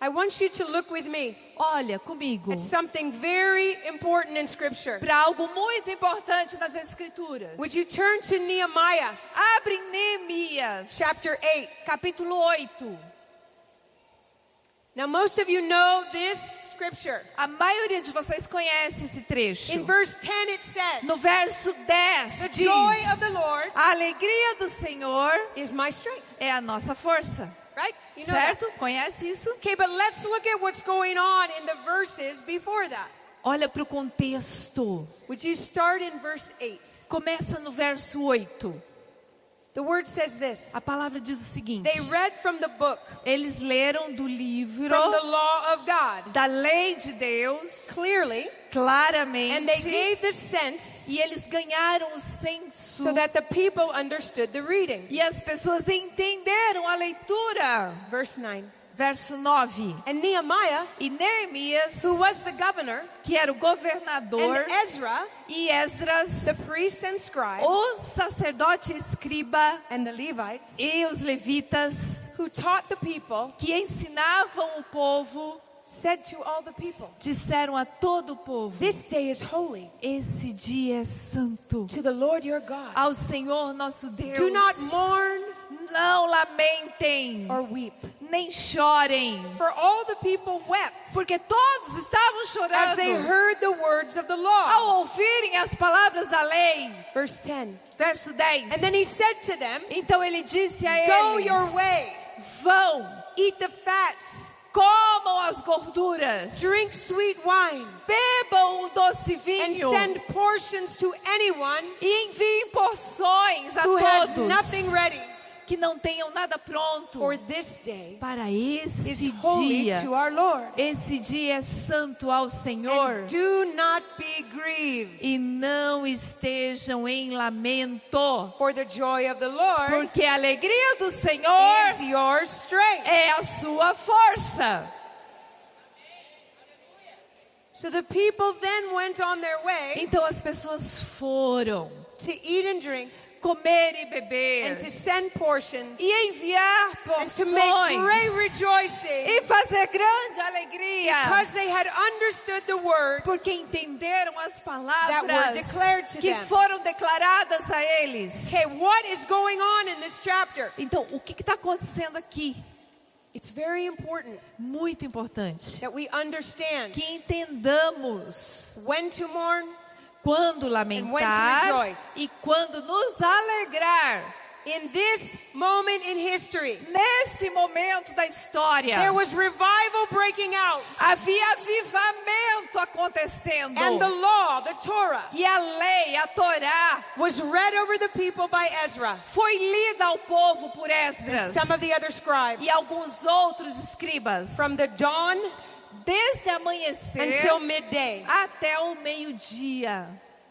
S2: I want you to look with me
S3: Olha comigo
S2: at something very important in Scripture.
S3: para algo muito importante nas Escrituras.
S2: Would you turn to Nehemiah
S3: Abre em Neemias,
S2: chapter 8?
S3: capítulo 8.
S2: Now, most of you know this scripture.
S3: A maioria de vocês conhece esse trecho.
S2: In verse 10, it says,
S3: No verso 10
S2: The
S3: diz:
S2: joy of the Lord
S3: A alegria do Senhor
S2: is my strength.
S3: é a nossa força.
S2: Right? You know that.
S3: Certo? Conhece isso?
S2: Okay, but let's look at what's going on in the verses before that.
S3: Olha para o contexto.
S2: Would you start in verse 8?
S3: Começa no verso 8.
S2: The word says this
S3: A palavra diz o seguinte:
S2: They read from the book,
S3: Eles leram do livro
S2: from the law of God,
S3: da lei de Deus
S2: clearly,
S3: claramente
S2: and they gave the sense
S3: e eles ganharam o senso
S2: so that the people understood the reading.
S3: e as pessoas entenderam a leitura.
S2: Verse 9.
S3: Verso 9.
S2: And Nehemiah,
S3: E Neemias,
S2: who was the governor,
S3: que era o governador,
S2: and Ezra,
S3: e Esdras,
S2: the priest and scribe,
S3: o sacerdote e escriba
S2: and the Levites,
S3: e os levitas
S2: who taught the people,
S3: que ensinavam o povo,
S2: said to all the people,
S3: disseram a todo o povo:
S2: This day is holy
S3: Esse dia é santo
S2: to the Lord your God.
S3: ao Senhor nosso Deus.
S2: Do not mourn
S3: Não lamentem,
S2: or weep.
S3: nem chorem,
S2: For all the people wept
S3: porque todos estavam
S2: as they
S3: chorando
S2: heard the words of the law.
S3: ao ouvirem as palavras da lei.
S2: Verse 10.
S3: Verso 10.
S2: And then he said to them,
S3: Então ele disse a
S2: Go
S3: eles:
S2: your way,
S3: Vão,
S2: eat the fat,
S3: comam as gorduras,
S2: drink sweet wine,
S3: bebam o doce
S2: and
S3: vinho
S2: send portions to anyone
S3: e enviem porções a
S2: who has
S3: todos
S2: nothing ready.
S3: Que não tenham nada pronto
S2: for this day
S3: para esse dia.
S2: to our Lord.
S3: Esse dia é santo ao Senhor.
S2: And do not be grieved,
S3: E não estejam em lamento,
S2: for the joy of the Lord
S3: porque a alegria do Senhor é a sua força.
S2: So the people then went on their way
S3: Então as pessoas foram comer e
S2: and
S3: beber
S2: to send portions
S3: e enviar
S2: and to make great
S3: porções
S2: rejoicing
S3: e fazer grande alegria,
S2: because they had understood the word
S3: porque entenderam as
S2: That
S3: palavras
S2: were declared to
S3: que
S2: them.
S3: foram declaradas a eles.
S2: Okay, what is going on in this chapter?
S3: Então, o que está acontecendo aqui?
S2: It's very important
S3: Muito importante.
S2: that we understand
S3: Que entendamos
S2: when to mourn
S3: quando lamentar e quando nos alegrar.
S2: in this moment in history.
S3: Nesse momento da história,
S2: There was revival breaking out,
S3: havia avivamento acontecendo.
S2: and the law, the Torah,
S3: E a lei, a Torá,
S2: was read over the people by Ezra,
S3: foi lida ao povo por Esdras
S2: some of the other scribes,
S3: e alguns outros escribas.
S2: from the dawn
S3: Desde amanhecer
S2: until midday.
S3: até o meio-dia.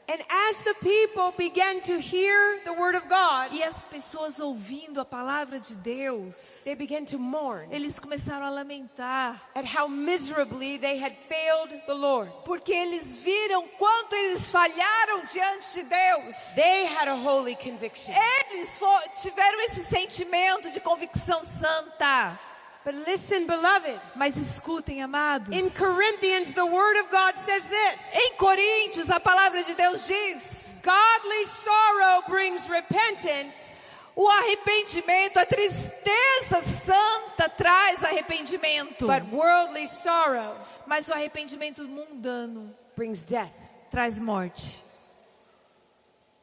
S2: And as the people began to hear the word of God,
S3: E as pessoas ouvindo a palavra de Deus,
S2: they began to mourn
S3: eles começaram a lamentar,
S2: at how miserably they had failed the Lord.
S3: porque eles viram quanto eles falharam diante de Deus.
S2: They had a holy conviction.
S3: Eles tiveram esse sentimento de convicção santa.
S2: But listen, beloved,
S3: Mas escutem, amados.
S2: in Corinthians, the word of God says this
S3: Em Coríntios, a palavra de Deus diz:
S2: Godly sorrow brings repentance,
S3: o arrependimento, a tristeza santa traz arrependimento.
S2: but worldly sorrow
S3: Mas o arrependimento mundano
S2: brings death.
S3: traz morte.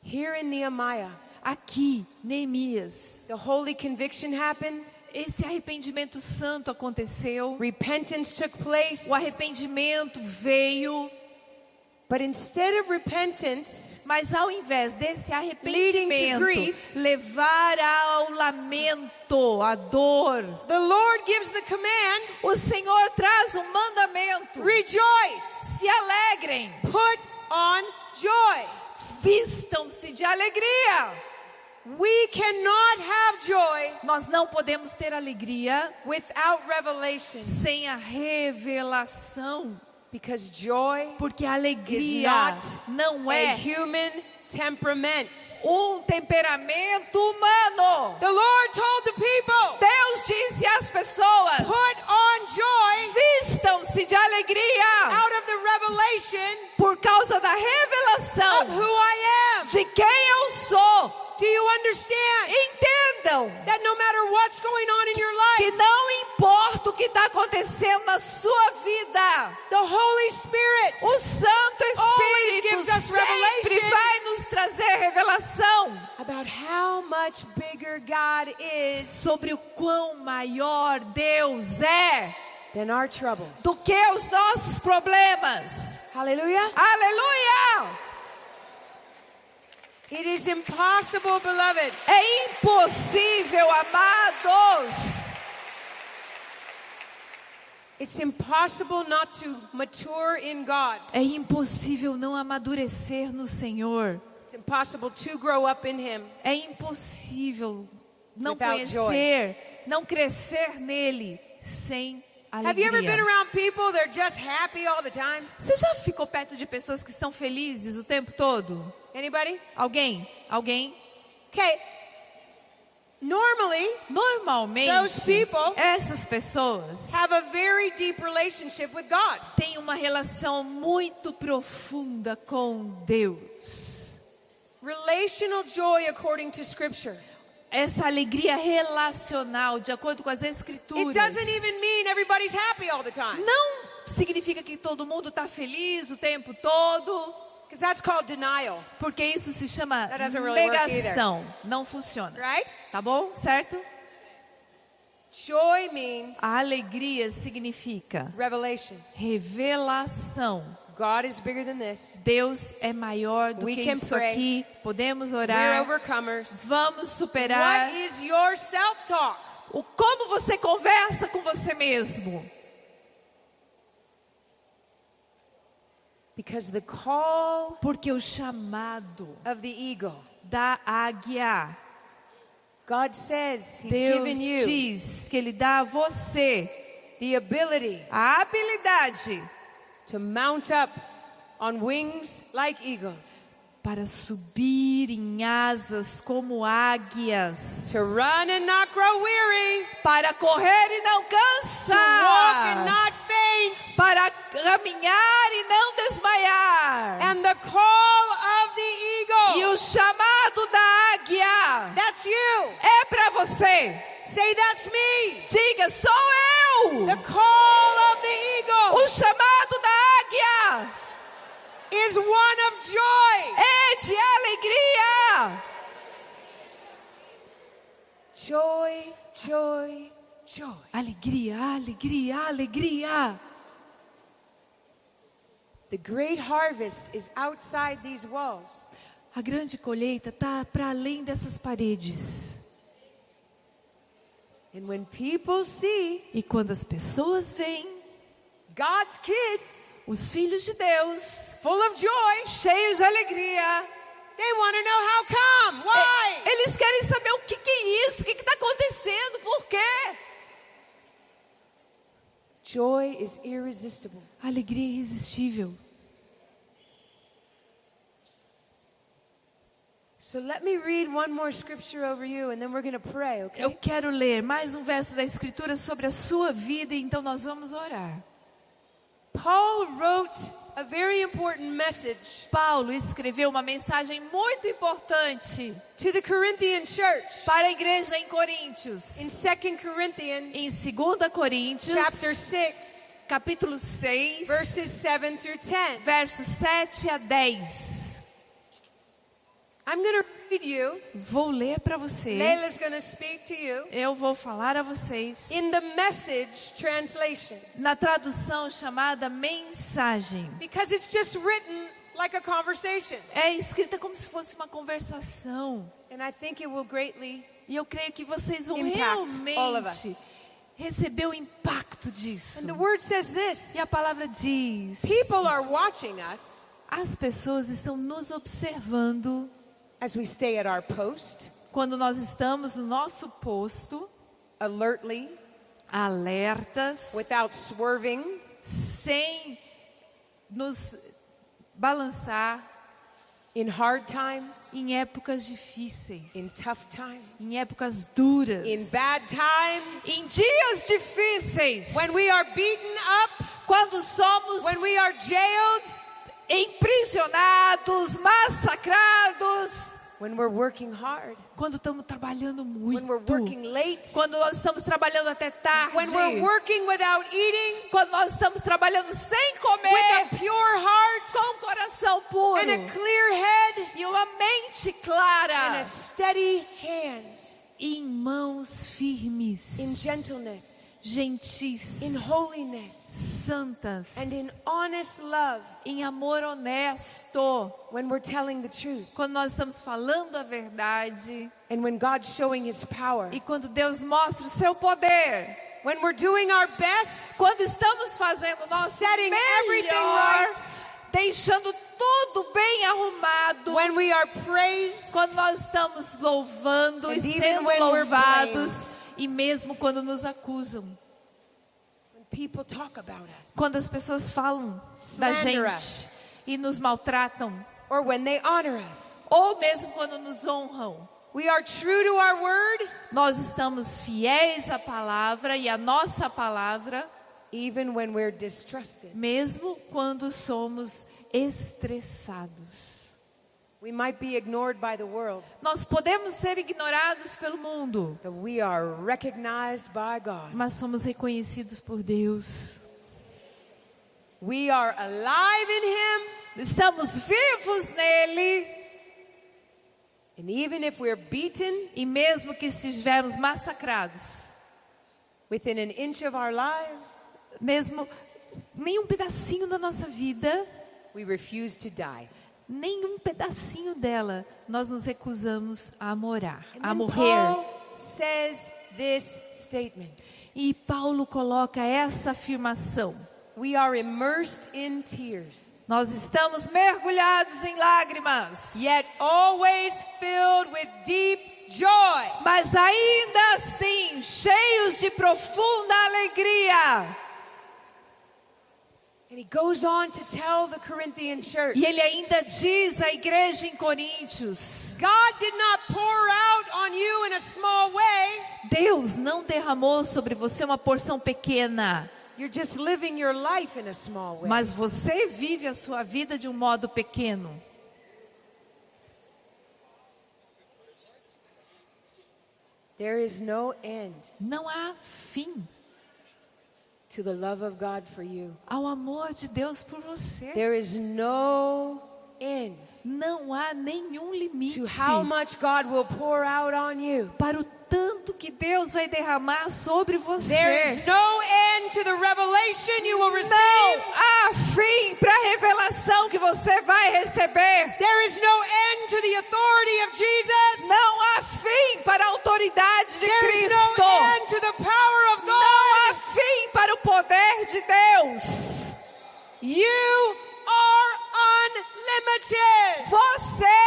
S2: Here in Nehemiah,
S3: Aqui, Neemias,
S2: the holy conviction happened,
S3: esse arrependimento santo aconteceu.
S2: repentance took place,
S3: O arrependimento veio,
S2: but instead of repentance,
S3: mas ao invés desse arrependimento
S2: grief.
S3: levar ao lamento, à dor,
S2: the Lord gives the command
S3: o Senhor traz um mandamento:
S2: rejoice,
S3: se alegrem,
S2: put on joy.
S3: vistam-se de alegria.
S2: We cannot have joy
S3: Nós não podemos ter alegria
S2: without revelation
S3: sem a revelação,
S2: because joy
S3: porque a
S2: is
S3: alegria
S2: not
S3: não
S2: a
S3: é
S2: human temperament.
S3: um temperamento humano.
S2: The Lord told the people,
S3: Deus disse às pessoas:
S2: put on joy
S3: vistam-se de alegria
S2: out of the revelation
S3: por causa da
S2: of
S3: revelação
S2: who I am.
S3: de quem eu sou.
S2: Do you understand
S3: Entendam
S2: that no matter what's going on in your
S3: que
S2: life,
S3: não importa o que está acontecendo na sua vida,
S2: the Holy Spirit
S3: o Santo Espírito
S2: gives us
S3: sempre
S2: revelation.
S3: vai nos trazer revelação
S2: about how much bigger God is
S3: sobre o quão maior Deus é
S2: than our troubles.
S3: do que os nossos problemas.
S2: Hallelujah.
S3: Aleluia!
S2: It is impossible, beloved,
S3: É impossível, amados.
S2: it's impossible not to mature in God.
S3: É impossível não amadurecer no Senhor.
S2: It's impossible to grow up in Him
S3: É impossível não
S2: Without
S3: conhecer, não crescer nele sem
S2: Have you ever been
S3: alegria.
S2: around people that are just happy all the time?
S3: Você já ficou perto de pessoas que são felizes o tempo todo?
S2: Anybody?
S3: Alguém? Alguém?
S2: Okay. Normally,
S3: Normalmente,
S2: Those people-
S3: essas pessoas
S2: have a very deep relationship with God.
S3: têm uma relação muito profunda com Deus.
S2: Relational joy according to scripture.
S3: Essa alegria relacional, de acordo com as
S2: It
S3: escrituras,
S2: doesn't even mean everybody's happy all the time.
S3: não significa que todo mundo está feliz o tempo todo,
S2: that's called denial,
S3: porque isso se chama
S2: That really
S3: negação. Não funciona.
S2: right?
S3: Tá bom? Certo?
S2: Joy means
S3: A alegria significa
S2: revelation.
S3: revelação.
S2: God is bigger than this.
S3: Deus é maior do
S2: We
S3: que
S2: can
S3: isso
S2: pray.
S3: aqui. Podemos
S2: We're
S3: orar.
S2: overcomers.
S3: Vamos superar.
S2: What is your self-talk?
S3: O como você conversa com você mesmo.
S2: Because the call
S3: Porque o chamado
S2: of the eagle,
S3: da águia,
S2: God says He's
S3: Deus diz que Ele dá a você
S2: the ability
S3: a habilidade
S2: to mount up on wings like eagles,
S3: para subir em asas como águias,
S2: to run and not grow weary,
S3: para correr e não
S2: to walk and
S3: cansar,
S2: not faint.
S3: para caminhar e não desmaiar.
S2: And the call of the
S3: E
S2: eagle,
S3: o chamado da águia
S2: that's you.
S3: é para você.
S2: Say, that's me.
S3: Diga, sou eu.
S2: The call of the eagle
S3: O chamado da águia
S2: is one of joy.
S3: é de alegria.
S2: Joy, joy, joy.
S3: Alegria, alegria, alegria.
S2: The great harvest is outside these walls.
S3: A grande colheita está para além dessas paredes.
S2: And when people see
S3: E quando as pessoas veem
S2: God's kids
S3: os filhos de Deus
S2: full of joy,
S3: cheios de alegria,
S2: they want to know how come, why.
S3: eles querem saber o que, que é isso, o que está acontecendo, por quê?
S2: Joy is irresistible.
S3: Alegria é irresistível.
S2: So let me read one more scripture over you and then we're going to pray, okay?
S3: Eu quero ler mais um verso da Escritura sobre a sua vida, então nós vamos orar.
S2: Paul wrote a very important message
S3: Paulo escreveu uma mensagem muito importante
S2: to the Corinthian church
S3: para a igreja em Coríntios.
S2: in 2 Corinthians
S3: Em 2 Coríntios,
S2: chapter 6
S3: capítulo 6,
S2: verses 7 through 10.
S3: versos 7 a 10.
S2: I'm going to read you.
S3: Vou ler para você. Eu vou falar a vocês
S2: in the message translation
S3: na tradução chamada mensagem.
S2: because it's just written like a conversation.
S3: É escrita como se fosse uma conversação.
S2: And I think it will greatly
S3: E eu creio que vocês vão realmente receber o impacto disso.
S2: And the word says this
S3: E a palavra diz:
S2: People are watching us
S3: as pessoas estão nos observando
S2: as we stay at our post,
S3: quando nós estamos no nosso posto,
S2: alertly,
S3: alertas,
S2: without swerving,
S3: sem nos balançar
S2: in hard times,
S3: em épocas difíceis,
S2: in tough times,
S3: em épocas duras,
S2: in bad times,
S3: em dias difíceis,
S2: when we are beaten up,
S3: quando somos
S2: when we are jailed,
S3: emprisionados, massacrados,
S2: hard,
S3: quando estamos trabalhando
S2: when we're
S3: muito,
S2: working late,
S3: quando nós estamos trabalhando até tarde,
S2: when we're working without eating,
S3: quando nós estamos trabalhando sem
S2: with
S3: comer,
S2: a pure heart.
S3: Com o coração puro.
S2: And a clear head.
S3: E uma mente
S2: and
S3: clara
S2: a steady hand,
S3: e em mãos firmes,
S2: in gentleness,
S3: gentis,
S2: in holiness,
S3: santas,
S2: and in honest love
S3: em amor honesto.
S2: when we're telling the truth
S3: Quando nós estamos falando a verdade
S2: and when God's showing his power.
S3: e quando Deus mostra o seu poder,
S2: When we're doing our best,
S3: quando estamos fazendo o nosso
S2: Setting everything
S3: melhor,
S2: right.
S3: deixando tudo bem arrumado,
S2: when we are praised,
S3: quando nós estamos louvando
S2: And
S3: e sendo louvados. E mesmo quando nos acusam, quando as pessoas falam da gente e nos maltratam, ou mesmo quando nos honram,
S2: we are true to our word,
S3: nós estamos fiéis à palavra e à nossa palavra,
S2: even when we're distrusted.
S3: mesmo quando somos estressados. Nós podemos ser ignorados pelo mundo,
S2: but we are recognized by God.
S3: mas somos reconhecidos por Deus.
S2: We are alive in Him,
S3: Estamos vivos nele
S2: and even if we're beaten
S3: e mesmo que estivermos massacrados,
S2: within an inch of our lives,
S3: mesmo nem um pedacinho da nossa vida,
S2: we refuse to die.
S3: Nenhum pedacinho dela nós nos recusamos a morar, a morrer.
S2: Paul says this statement.
S3: E Paulo coloca essa afirmação:
S2: We are immersed in tears,
S3: nós estamos mergulhados em lágrimas,
S2: yet always filled with deep joy.
S3: mas ainda assim cheios de profunda alegria.
S2: And he goes on to tell the Corinthian church
S3: E ele ainda diz à igreja em Coríntios:
S2: God did not pour out on you in a small way.
S3: Deus não derramou sobre você uma porção pequena, mas você vive a sua vida de um modo pequeno. Não há fim
S2: to the love of God for you.
S3: ao amor de Deus por você.
S2: There is no end
S3: Não há nenhum limite
S2: to how much God will pour out on you.
S3: para o tanto que Deus vai derramar sobre você.
S2: There is no end to the revelation you will receive.
S3: Não há fim para a revelação que você vai receber.
S2: There is no end to the authority of Jesus.
S3: Não há fim para a autoridade de
S2: There is
S3: Cristo. Deus.
S2: You are unlimited.
S3: Você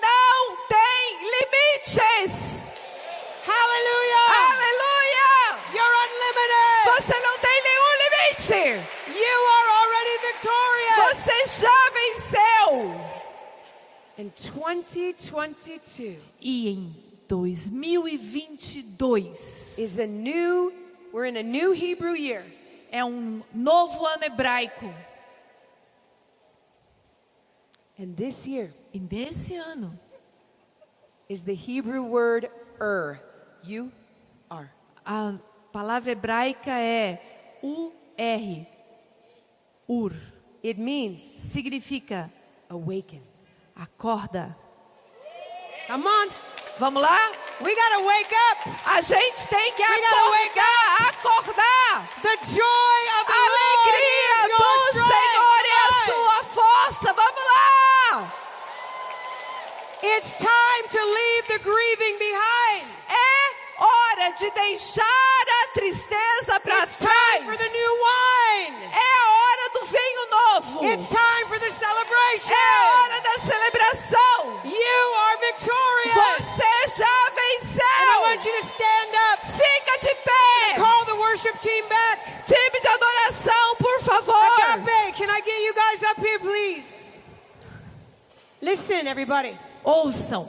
S3: não tem limites.
S2: Hallelujah.
S3: Aleluia!
S2: You're unlimited.
S3: Você não tem nenhum limite.
S2: You are already victorious.
S3: Você já venceu.
S2: In 2022
S3: E em 2022
S2: is a new, we're in a new Hebrew year.
S3: É um novo ano hebraico.
S2: And this year
S3: E nesse ano
S2: is the Hebrew word er. You are.
S3: a palavra hebraica é UR. Ur.
S2: It means
S3: Significa
S2: awaken.
S3: acorda.
S2: Come on.
S3: Vamos lá?
S2: We got to wake up.
S3: A gente tem que
S2: gotta
S3: acordar, acordar.
S2: The joy of the
S3: A alegria
S2: Lord
S3: do. Senhor é a sua força. Vamos lá!
S2: It's time to leave the grieving behind.
S3: É hora de deixar a tristeza para
S2: It's time for
S3: trás.
S2: the new wine.
S3: É hora do vinho novo.
S2: It's time for the celebration.
S3: É hora da celebração.
S2: You are victorious. Want you to stand up.
S3: Fica de pé.
S2: Call the worship team back.
S3: Time de adoração, por favor.
S2: Agape, can I get you guys up here, please? Listen, everybody.
S3: Ouçam.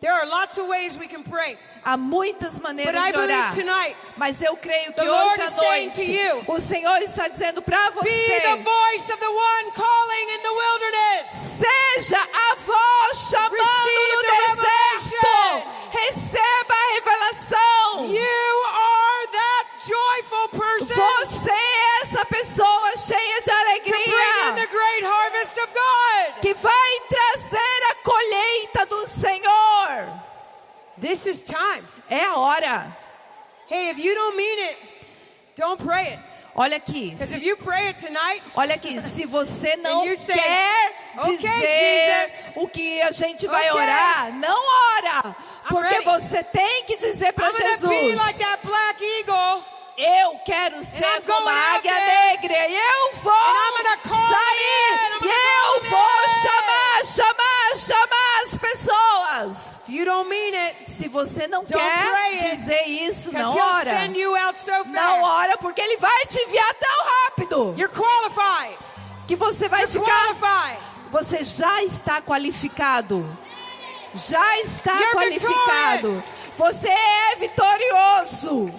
S2: There are lots of ways we can pray.
S3: Há muitas maneiras de orar.
S2: believe tonight,
S3: Mas eu creio que hoje à noite
S2: you,
S3: o Senhor está dizendo para
S2: be the
S3: você:
S2: voice of the one calling in the wilderness.
S3: seja a voz chamando
S2: This is time.
S3: É a hora.
S2: Hey, if you don't mean it, don't pray it.
S3: Olha aqui.
S2: Because if you pray it tonight,
S3: Olha aqui, se você não
S2: you say,
S3: quer
S2: "Okay,
S3: dizer
S2: Jesus.
S3: o que a gente vai
S2: Okay.
S3: orar, não ora. Porque você tem que dizer para
S2: be
S3: Jesus:
S2: like that black eagle.
S3: Eu quero ser como a águia negra. E eu vou sair. E eu vou chamar, chamar, chamar as pessoas.
S2: If you don't mean it,
S3: Se você não quer
S2: it,
S3: dizer isso,
S2: because
S3: não ora.
S2: send you out so
S3: Não ora, porque ele vai te enviar tão rápido
S2: You're qualified.
S3: que você vai
S2: You're
S3: ficar
S2: qualified.
S3: Você já está qualificado. Já está
S2: You're
S3: qualificado.
S2: victorious.
S3: Você é vitorioso.